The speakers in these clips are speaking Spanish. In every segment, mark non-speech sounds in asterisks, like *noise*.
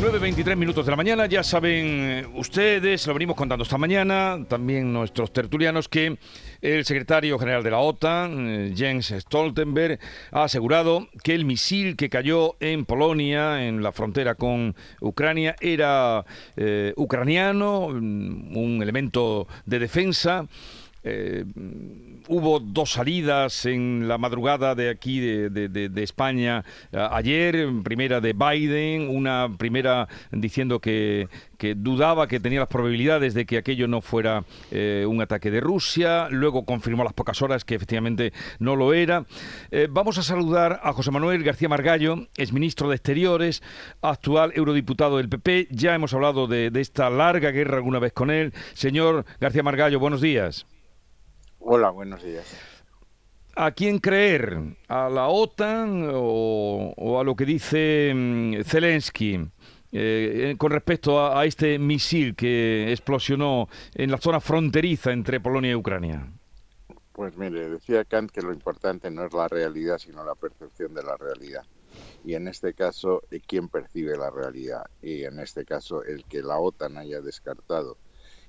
9.23 minutos de la mañana, ya saben ustedes, lo venimos contando esta mañana, también nuestros tertulianos, que el secretario general de la OTAN, eh, Jens Stoltenberg, ha asegurado que el misil que cayó en Polonia, en la frontera con Ucrania, era eh, ucraniano, mm, un elemento de defensa. Eh, hubo dos salidas en la madrugada de aquí de, España ayer, primera de Biden, una primera diciendo que, dudaba que tenía las probabilidades de que aquello no fuera eh, un ataque de Rusia, luego confirmó a las pocas horas que efectivamente no lo era. Eh, vamos a saludar a José Manuel García Margallo, es ministro de Exteriores, actual eurodiputado del PP. Ya hemos hablado de esta larga guerra alguna vez con él. Señor García Margallo, buenos días. Hola, buenos días. ¿A quién creer? ¿A la OTAN o, a lo que dice mm, Zelensky? Eh, con respecto a, este misil que explosionó en la zona fronteriza entre Polonia y Ucrania? Pues mire, decía Kant que lo importante no es la realidad, sino la percepción de la realidad. Y en este caso, eh, ¿quién percibe la realidad? Y en este caso, el que la OTAN haya descartado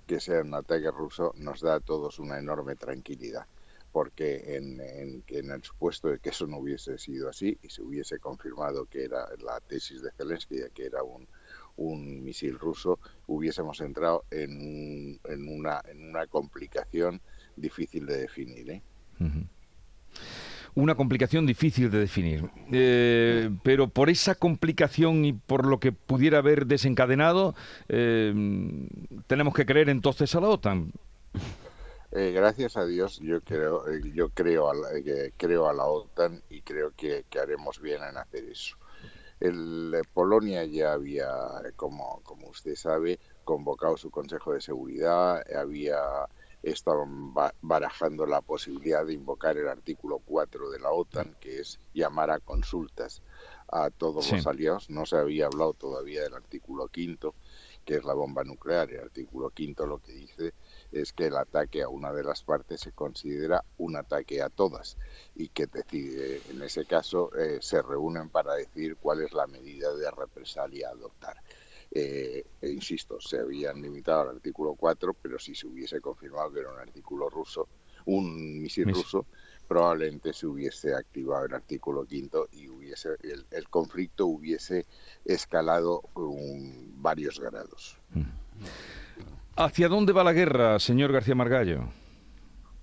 que sea un ataque ruso nos da a todos una enorme tranquilidad, porque en, en, el supuesto de que eso no hubiese sido así y se hubiese confirmado que era la tesis de Zelensky, que era un, un misil ruso, hubiésemos entrado en, en, una, en una complicación difícil de definir. ¿eh? Una complicación difícil de definir. Eh, pero por esa complicación y por lo que pudiera haber desencadenado, eh, tenemos que creer entonces a la OTAN. Eh, gracias a Dios, yo creo, yo creo a, la, OTAN y creo que, haremos bien en hacer eso. El, Polonia ya había, como, como usted sabe, convocado su Consejo de Seguridad, había estaban barajando la posibilidad de invocar el artículo 4 de la OTAN, que es llamar a consultas a todos los aliados. No se había hablado todavía del artículo 5 que es la bomba nuclear. El artículo 5 lo que dice es que el ataque a una de las partes se considera un ataque a todas y que decide, en ese caso eh, se reúnen para decir cuál es la medida de represalia a adoptar. Eh, e insisto, se habían limitado al artículo 4, pero si se hubiese confirmado que era un artículo ruso, un misil ruso, probablemente se hubiese activado el artículo 5 y hubiese el, conflicto hubiese escalado varios grados. Mm. ¿Hacia dónde va la guerra, señor García Margallo?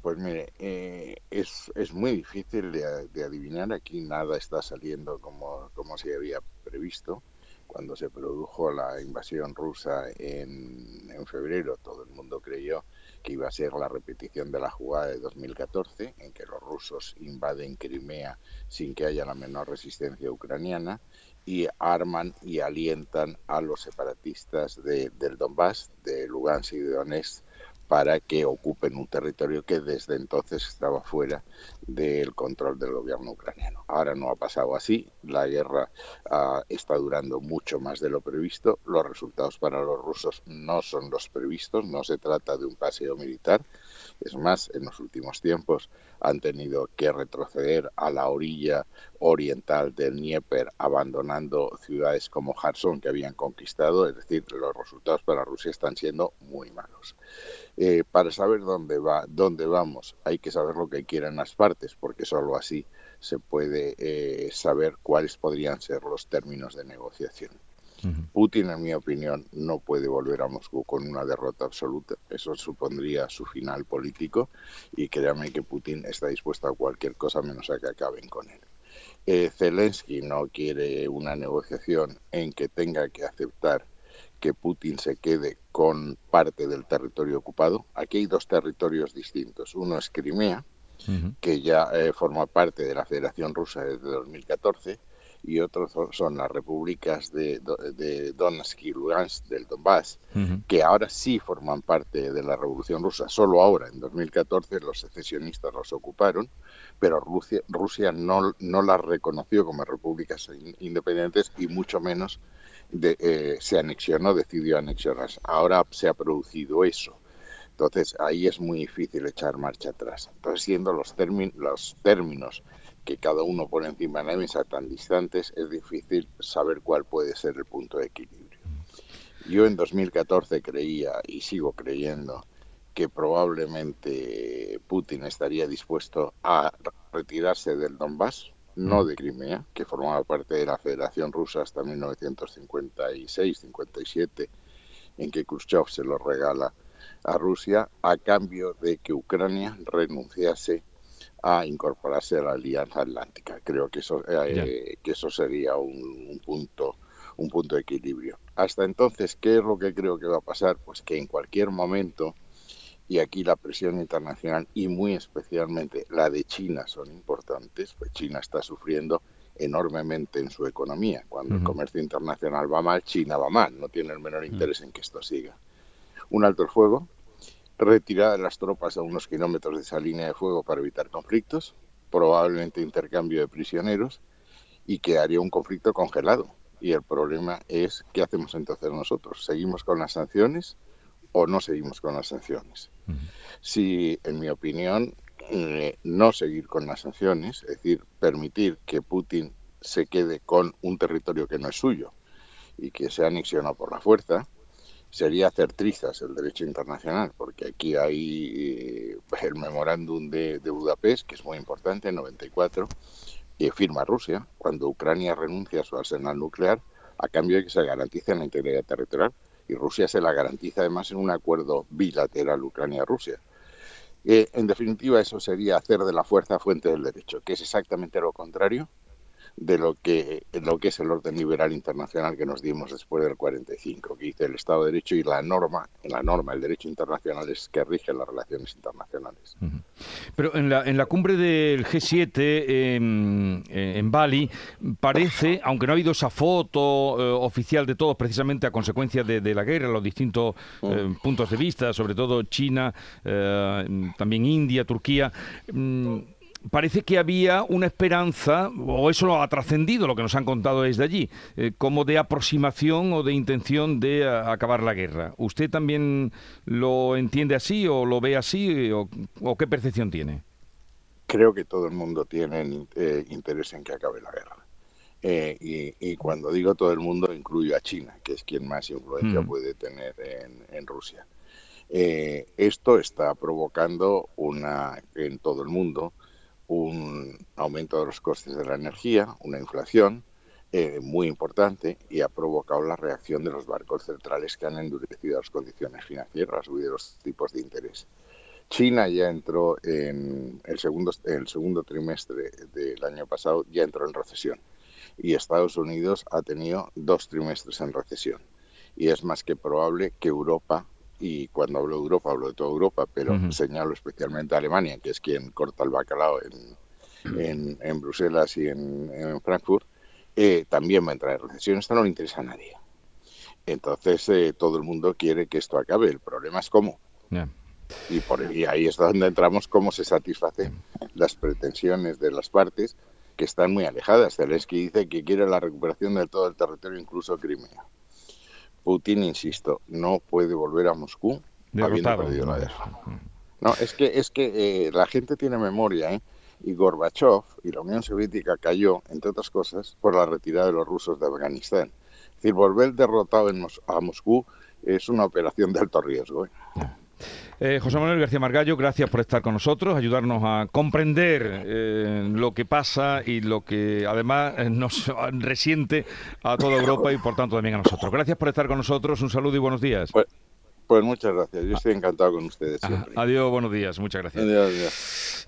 Pues mire, eh, es, es, muy difícil de, de, adivinar. Aquí nada está saliendo como, como se había previsto cuando se produjo la invasión rusa en, en, febrero, todo el mundo creyó que iba a ser la repetición de la jugada de 2014, en que los rusos invaden Crimea sin que haya la menor resistencia ucraniana y arman y alientan a los separatistas de, del Donbass, de Lugansk y de Donetsk, para que ocupen un territorio que desde entonces estaba fuera del control del gobierno ucraniano. Ahora no ha pasado así, la guerra ah, está durando mucho más de lo previsto, los resultados para los rusos no son los previstos, no se trata de un paseo militar, es más, en los últimos tiempos han tenido que retroceder a la orilla oriental del Dnieper, abandonando ciudades como Kherson que habían conquistado, es decir, los resultados para Rusia están siendo muy malos. Eh, para saber dónde va, dónde vamos, hay que saber lo que quieren las partes, porque solo así se puede eh, saber cuáles podrían ser los términos de negociación. Putin, en mi opinión, no puede volver a Moscú con una derrota absoluta. Eso supondría su final político y créame que Putin está dispuesto a cualquier cosa menos a que acaben con él. Eh, Zelensky no quiere una negociación en que tenga que aceptar que Putin se quede con parte del territorio ocupado. Aquí hay dos territorios distintos. Uno es Crimea, que ya eh, forma parte de la Federación Rusa desde 2014, y otros son las repúblicas de, de Donetsk y Lugansk del Donbass, que ahora sí forman parte de la Revolución Rusa. Solo ahora, en 2014, los secesionistas los ocuparon, pero Rusia, Rusia no, no las reconoció como repúblicas independientes y mucho menos de, eh, se anexionó, decidió anexionarlas. Ahora se ha producido eso. Entonces ahí es muy difícil echar marcha atrás. Entonces, siendo los, los términos que cada uno pone encima de la mesa tan distantes, es difícil saber cuál puede ser el punto de equilibrio. Yo en 2014 creía y sigo creyendo que probablemente Putin estaría dispuesto a retirarse del Donbass, no de Crimea, que formaba parte de la Federación Rusa hasta 1956-57, en que Khrushchev se lo regala a Rusia, a cambio de que Ucrania renunciase a incorporarse a la Alianza Atlántica. Creo que eso, eh, que eso sería un, punto un punto de equilibrio. Hasta entonces, ¿qué es lo que creo que va a pasar? Pues que en cualquier momento, y aquí la presión internacional y muy especialmente la de China son importantes, pues China está sufriendo enormemente en su economía. Cuando el comercio internacional va mal, China va mal, no tiene el menor interés en que esto siga. Un alto el fuego, retirada de las tropas a unos kilómetros de esa línea de fuego para evitar conflictos, probablemente intercambio de prisioneros y quedaría un conflicto congelado. Y el problema es, ¿qué hacemos entonces nosotros? ¿Seguimos con las sanciones o no seguimos con las sanciones? Si, en mi opinión, eh, no seguir con las sanciones, es decir, permitir que Putin se quede con un territorio que no es suyo y que sea anexionado por la fuerza, sería hacer trizas el derecho internacional, porque aquí hay eh, el memorándum de, Budapest, que es muy importante, en 94, que firma Rusia cuando Ucrania renuncia a su arsenal nuclear a cambio de que se garantice la integridad territorial. Y Rusia se la garantiza además en un acuerdo bilateral Ucrania-Rusia. Eh, en definitiva, eso sería hacer de la fuerza fuente del derecho, que es exactamente lo contrario de lo que, lo que es el orden liberal internacional que nos dimos después del 45, que dice el Estado de Derecho y la norma, la norma, el derecho internacional es que rige las relaciones internacionales. Pero en la, en la cumbre del G7 em, en Bali parece, aunque no ha habido esa foto eh, oficial de todos, precisamente a consecuencia de, la guerra, los distintos eh, puntos de vista, sobre todo China, eh, también India, Turquía, mm, parece que había una esperanza, o eso lo ha trascendido, lo que nos han contado desde allí, eh, como de aproximación o de intención de eh, acabar la guerra. ¿Usted también lo entiende así o lo ve así o, qué percepción tiene? Creo que todo el mundo tiene eh, interés en que acabe la guerra. y, cuando digo todo el mundo, incluyo a China, que es quien más influencia mm. puede tener en, Rusia. esto está provocando una en todo el mundo un aumento de los costes de la energía, una inflación eh, muy importante y ha provocado la reacción de los barcos centrales que han endurecido las condiciones financieras de los tipos de interés. China ya entró en el segundo, el segundo trimestre del año pasado, ya entró en recesión y Estados Unidos ha tenido dos trimestres en recesión. Y es más que probable que Europa y cuando hablo de Europa hablo de toda Europa, pero señalo especialmente a Alemania, que es quien corta el bacalao en, en, Bruselas y en, Frankfurt, eh, también va a entrar en recesión. Esto no le interesa a nadie. Entonces eh, todo el mundo quiere que esto acabe. El problema es cómo. Y, por, ahí es donde entramos cómo se satisfacen las pretensiones de las partes que están muy alejadas. Zelensky dice que quiere la recuperación de todo el territorio, incluso Crimea. Putin, insisto, no puede volver a Moscú habiendo perdido la guerra. No, es que, es que eh, la gente tiene memoria, ¿eh? Y Gorbachev y la Unión Soviética cayó, entre otras cosas, por la retirada de los rusos de Afganistán. Es decir, volver derrotado a Moscú es una operación de alto riesgo. ¿eh? Eh, José Manuel García Margallo, gracias por estar con nosotros, ayudarnos a comprender eh, lo que pasa y lo que además eh, nos *laughs* resiente a toda Europa y por tanto también a nosotros. Gracias por estar con nosotros, un saludo y buenos días. Pues, pues muchas gracias, yo estoy encantado con ustedes siempre. adiós, buenos días, muchas gracias. Adiós, adiós.